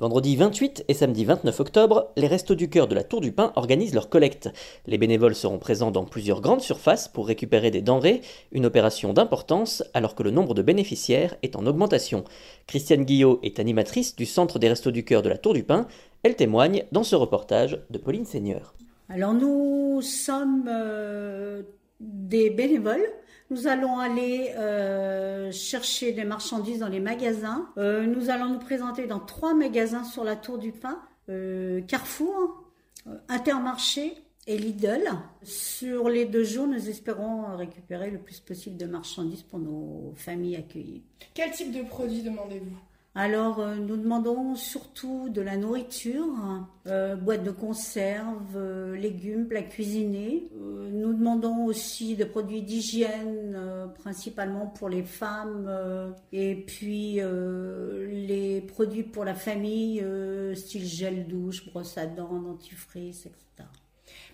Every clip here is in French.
Vendredi 28 et samedi 29 octobre, les Restos du Cœur de la Tour du Pin organisent leur collecte. Les bénévoles seront présents dans plusieurs grandes surfaces pour récupérer des denrées, une opération d'importance alors que le nombre de bénéficiaires est en augmentation. Christiane Guillot est animatrice du Centre des Restos du Cœur de la Tour du Pin. Elle témoigne dans ce reportage de Pauline Seigneur. Alors nous sommes euh, des bénévoles. Nous allons aller euh, chercher des marchandises dans les magasins. Euh, nous allons nous présenter dans trois magasins sur la Tour du Pin. Euh, Carrefour, Intermarché et Lidl. Sur les deux jours, nous espérons récupérer le plus possible de marchandises pour nos familles accueillies. Quel type de produits demandez-vous? Alors, euh, nous demandons surtout de la nourriture, euh, boîtes de conserve, euh, légumes, plats cuisinés. Nous demandons aussi des produits d'hygiène, principalement pour les femmes, et puis les produits pour la famille, style gel douche, brosse à dents, dentifrice, etc.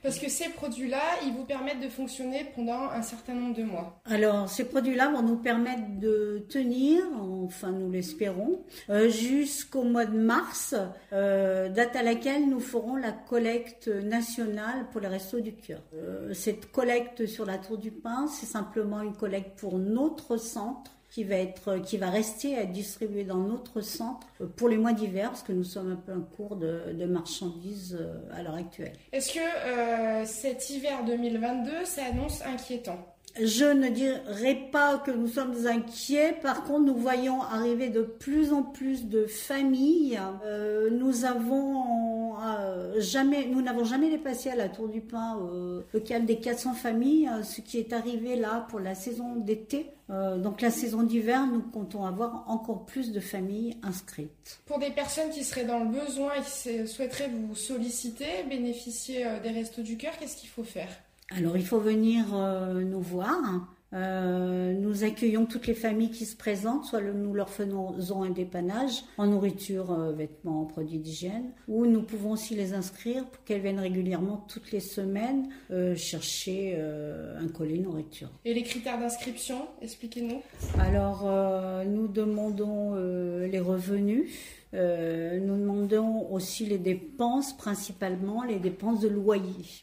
Parce que ces produits-là, ils vous permettent de fonctionner pendant un certain nombre de mois. Alors, ces produits-là vont nous permettre de tenir, enfin nous l'espérons, euh, jusqu'au mois de mars, euh, date à laquelle nous ferons la collecte nationale pour les restos du cœur. Euh, cette collecte sur la Tour du Pin, c'est simplement une collecte pour notre centre qui va être, qui va rester à être distribué dans notre centre euh, pour les mois d'hiver, parce que nous sommes un peu en cours de, de marchandises euh, à l'heure actuelle. Est-ce que euh, cet hiver 2022 s'annonce inquiétant? Je ne dirais pas que nous sommes inquiets. Par contre, nous voyons arriver de plus en plus de familles. Euh, euh, nous n'avons jamais dépassé à la Tour du Pin euh, le cap des 400 familles, ce qui est arrivé là pour la saison d'été. Donc la saison d'hiver, nous comptons avoir encore plus de familles inscrites. Pour des personnes qui seraient dans le besoin et qui souhaiteraient vous solliciter, bénéficier des Restos du Cœur, qu'est-ce qu'il faut faire? Alors il faut venir euh, nous voir. Euh, nous accueillons toutes les familles qui se présentent, soit le- nous leur faisons un dépannage en nourriture, euh, vêtements, produits d'hygiène, ou nous pouvons aussi les inscrire pour qu'elles viennent régulièrement toutes les semaines euh, chercher un colis nourriture. Et les critères d'inscription, expliquez-nous. Alors nous demandons les revenus. Nous demandons aussi les dépenses, principalement les dépenses de loyer.